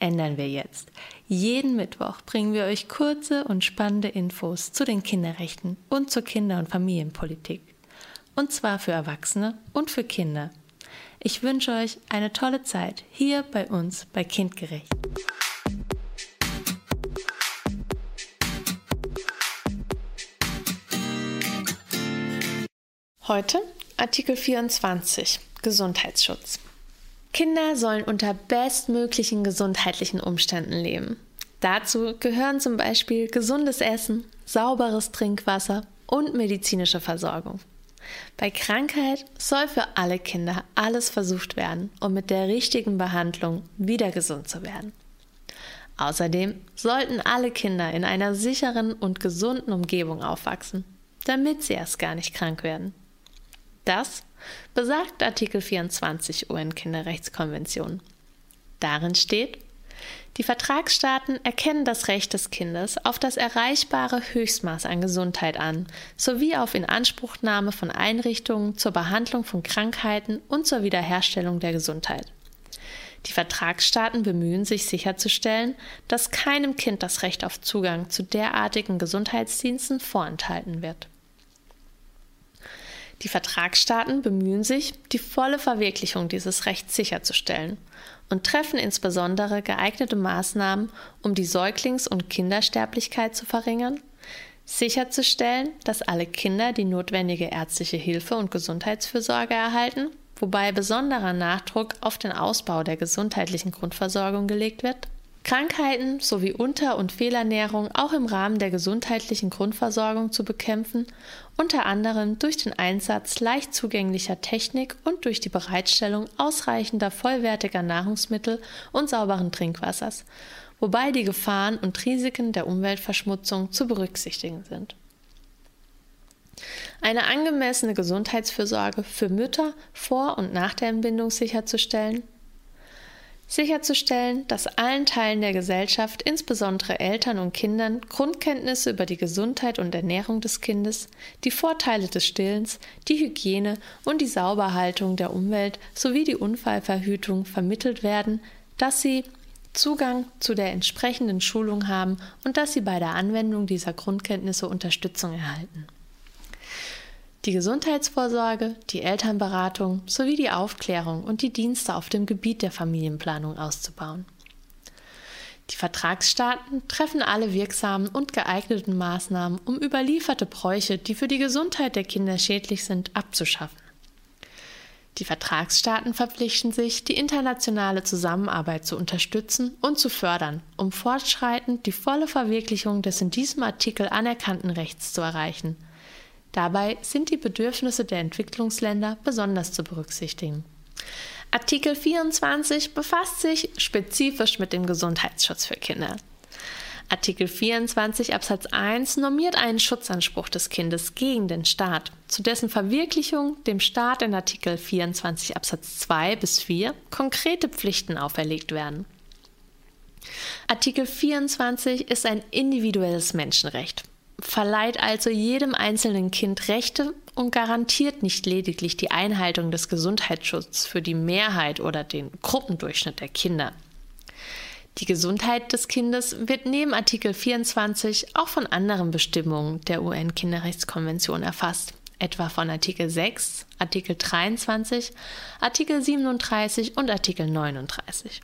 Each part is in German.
ändern wir jetzt. Jeden Mittwoch bringen wir euch kurze und spannende Infos zu den Kinderrechten und zur Kinder- und Familienpolitik. Und zwar für Erwachsene und für Kinder. Ich wünsche euch eine tolle Zeit hier bei uns bei Kindgerecht. Heute Artikel 24 Gesundheitsschutz. Kinder sollen unter bestmöglichen gesundheitlichen Umständen leben. Dazu gehören zum Beispiel gesundes Essen, sauberes Trinkwasser und medizinische Versorgung. Bei Krankheit soll für alle Kinder alles versucht werden, um mit der richtigen Behandlung wieder gesund zu werden. Außerdem sollten alle Kinder in einer sicheren und gesunden Umgebung aufwachsen, damit sie erst gar nicht krank werden. Das besagt Artikel 24 UN-Kinderrechtskonvention. Darin steht, die Vertragsstaaten erkennen das Recht des Kindes auf das erreichbare Höchstmaß an Gesundheit an, sowie auf Inanspruchnahme von Einrichtungen zur Behandlung von Krankheiten und zur Wiederherstellung der Gesundheit. Die Vertragsstaaten bemühen sich sicherzustellen, dass keinem Kind das Recht auf Zugang zu derartigen Gesundheitsdiensten vorenthalten wird. Die Vertragsstaaten bemühen sich, die volle Verwirklichung dieses Rechts sicherzustellen und treffen insbesondere geeignete Maßnahmen, um die Säuglings- und Kindersterblichkeit zu verringern, sicherzustellen, dass alle Kinder die notwendige ärztliche Hilfe und Gesundheitsfürsorge erhalten, wobei besonderer Nachdruck auf den Ausbau der gesundheitlichen Grundversorgung gelegt wird, Krankheiten sowie Unter- und Fehlernährung auch im Rahmen der gesundheitlichen Grundversorgung zu bekämpfen, unter anderem durch den Einsatz leicht zugänglicher Technik und durch die Bereitstellung ausreichender vollwertiger Nahrungsmittel und sauberen Trinkwassers, wobei die Gefahren und Risiken der Umweltverschmutzung zu berücksichtigen sind. Eine angemessene Gesundheitsfürsorge für Mütter vor und nach der Entbindung sicherzustellen, sicherzustellen, dass allen Teilen der Gesellschaft, insbesondere Eltern und Kindern, Grundkenntnisse über die Gesundheit und Ernährung des Kindes, die Vorteile des Stillens, die Hygiene und die Sauberhaltung der Umwelt sowie die Unfallverhütung vermittelt werden, dass sie Zugang zu der entsprechenden Schulung haben und dass sie bei der Anwendung dieser Grundkenntnisse Unterstützung erhalten die Gesundheitsvorsorge, die Elternberatung sowie die Aufklärung und die Dienste auf dem Gebiet der Familienplanung auszubauen. Die Vertragsstaaten treffen alle wirksamen und geeigneten Maßnahmen, um überlieferte Bräuche, die für die Gesundheit der Kinder schädlich sind, abzuschaffen. Die Vertragsstaaten verpflichten sich, die internationale Zusammenarbeit zu unterstützen und zu fördern, um fortschreitend die volle Verwirklichung des in diesem Artikel anerkannten Rechts zu erreichen – Dabei sind die Bedürfnisse der Entwicklungsländer besonders zu berücksichtigen. Artikel 24 befasst sich spezifisch mit dem Gesundheitsschutz für Kinder. Artikel 24 Absatz 1 normiert einen Schutzanspruch des Kindes gegen den Staat, zu dessen Verwirklichung dem Staat in Artikel 24 Absatz 2 bis 4 konkrete Pflichten auferlegt werden. Artikel 24 ist ein individuelles Menschenrecht verleiht also jedem einzelnen Kind Rechte und garantiert nicht lediglich die Einhaltung des Gesundheitsschutzes für die Mehrheit oder den Gruppendurchschnitt der Kinder. Die Gesundheit des Kindes wird neben Artikel 24 auch von anderen Bestimmungen der UN-Kinderrechtskonvention erfasst, etwa von Artikel 6, Artikel 23, Artikel 37 und Artikel 39.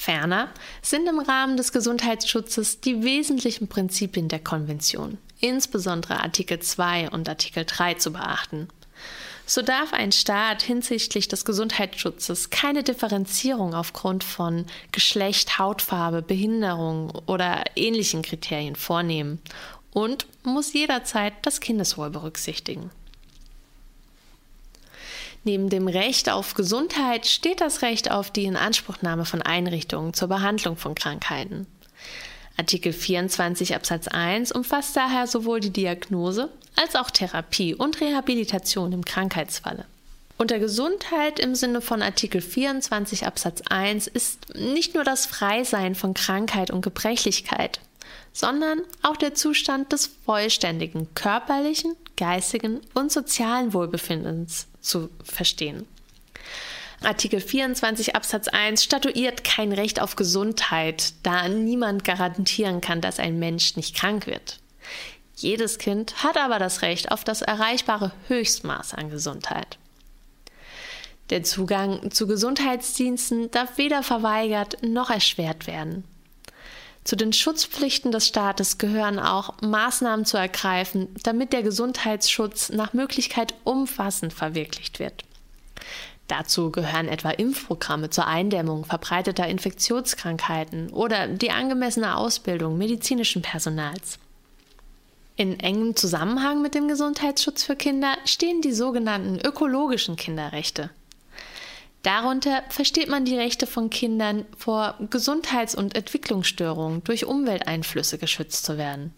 Ferner sind im Rahmen des Gesundheitsschutzes die wesentlichen Prinzipien der Konvention, insbesondere Artikel 2 und Artikel 3 zu beachten. So darf ein Staat hinsichtlich des Gesundheitsschutzes keine Differenzierung aufgrund von Geschlecht, Hautfarbe, Behinderung oder ähnlichen Kriterien vornehmen und muss jederzeit das Kindeswohl berücksichtigen. Neben dem Recht auf Gesundheit steht das Recht auf die Inanspruchnahme von Einrichtungen zur Behandlung von Krankheiten. Artikel 24 Absatz 1 umfasst daher sowohl die Diagnose als auch Therapie und Rehabilitation im Krankheitsfalle. Unter Gesundheit im Sinne von Artikel 24 Absatz 1 ist nicht nur das Freisein von Krankheit und Gebrechlichkeit, sondern auch der Zustand des vollständigen körperlichen, geistigen und sozialen Wohlbefindens zu verstehen. Artikel 24 Absatz 1 statuiert kein Recht auf Gesundheit, da niemand garantieren kann, dass ein Mensch nicht krank wird. Jedes Kind hat aber das Recht auf das erreichbare Höchstmaß an Gesundheit. Der Zugang zu Gesundheitsdiensten darf weder verweigert noch erschwert werden. Zu den Schutzpflichten des Staates gehören auch Maßnahmen zu ergreifen, damit der Gesundheitsschutz nach Möglichkeit umfassend verwirklicht wird. Dazu gehören etwa Impfprogramme zur Eindämmung verbreiteter Infektionskrankheiten oder die angemessene Ausbildung medizinischen Personals. In engem Zusammenhang mit dem Gesundheitsschutz für Kinder stehen die sogenannten ökologischen Kinderrechte. Darunter versteht man die Rechte von Kindern, vor Gesundheits- und Entwicklungsstörungen durch Umwelteinflüsse geschützt zu werden.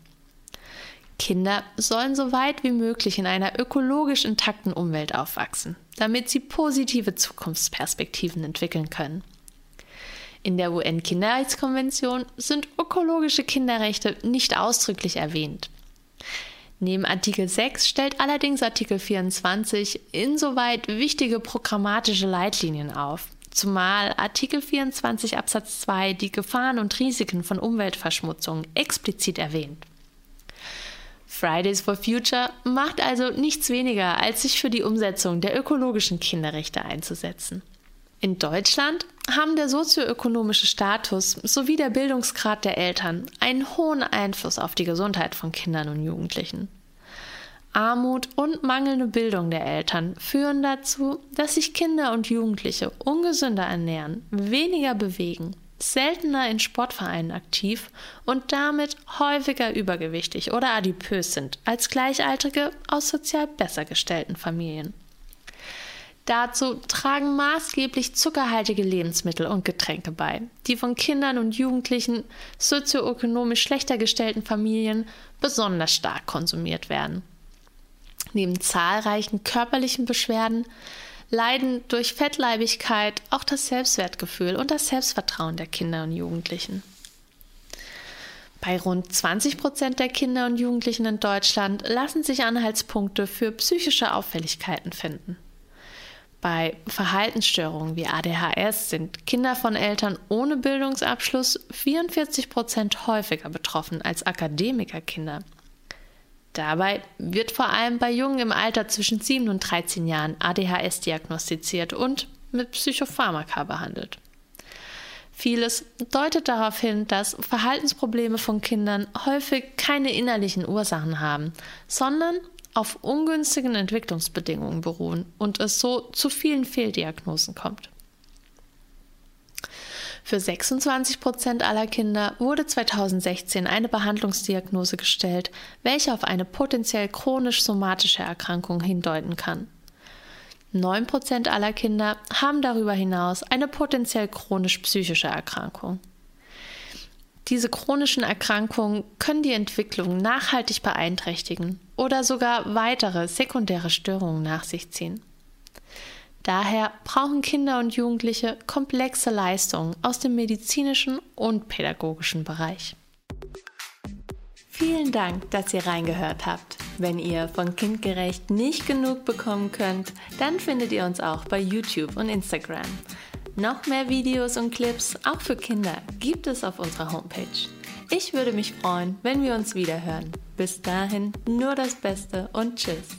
Kinder sollen so weit wie möglich in einer ökologisch intakten Umwelt aufwachsen, damit sie positive Zukunftsperspektiven entwickeln können. In der UN-Kinderrechtskonvention sind ökologische Kinderrechte nicht ausdrücklich erwähnt. Neben Artikel 6 stellt allerdings Artikel 24 insoweit wichtige programmatische Leitlinien auf, zumal Artikel 24 Absatz 2 die Gefahren und Risiken von Umweltverschmutzung explizit erwähnt. Fridays for Future macht also nichts weniger, als sich für die Umsetzung der ökologischen Kinderrechte einzusetzen. In Deutschland haben der sozioökonomische Status sowie der Bildungsgrad der Eltern einen hohen Einfluss auf die Gesundheit von Kindern und Jugendlichen. Armut und mangelnde Bildung der Eltern führen dazu, dass sich Kinder und Jugendliche ungesünder ernähren, weniger bewegen, seltener in Sportvereinen aktiv und damit häufiger übergewichtig oder adipös sind als Gleichaltrige aus sozial besser gestellten Familien. Dazu tragen maßgeblich zuckerhaltige Lebensmittel und Getränke bei, die von Kindern und Jugendlichen sozioökonomisch schlechter gestellten Familien besonders stark konsumiert werden. Neben zahlreichen körperlichen Beschwerden leiden durch Fettleibigkeit auch das Selbstwertgefühl und das Selbstvertrauen der Kinder und Jugendlichen. Bei rund 20 Prozent der Kinder und Jugendlichen in Deutschland lassen sich Anhaltspunkte für psychische Auffälligkeiten finden. Bei Verhaltensstörungen wie ADHS sind Kinder von Eltern ohne Bildungsabschluss 44 Prozent häufiger betroffen als Akademikerkinder. Dabei wird vor allem bei Jungen im Alter zwischen 7 und 13 Jahren ADHS diagnostiziert und mit Psychopharmaka behandelt. Vieles deutet darauf hin, dass Verhaltensprobleme von Kindern häufig keine innerlichen Ursachen haben, sondern auf ungünstigen Entwicklungsbedingungen beruhen und es so zu vielen Fehldiagnosen kommt. Für 26 Prozent aller Kinder wurde 2016 eine Behandlungsdiagnose gestellt, welche auf eine potenziell chronisch-somatische Erkrankung hindeuten kann. 9 Prozent aller Kinder haben darüber hinaus eine potenziell chronisch-psychische Erkrankung. Diese chronischen Erkrankungen können die Entwicklung nachhaltig beeinträchtigen oder sogar weitere sekundäre Störungen nach sich ziehen. Daher brauchen Kinder und Jugendliche komplexe Leistungen aus dem medizinischen und pädagogischen Bereich. Vielen Dank, dass ihr reingehört habt. Wenn ihr von Kindgerecht nicht genug bekommen könnt, dann findet ihr uns auch bei YouTube und Instagram. Noch mehr Videos und Clips, auch für Kinder, gibt es auf unserer Homepage. Ich würde mich freuen, wenn wir uns wieder hören. Bis dahin nur das Beste und Tschüss.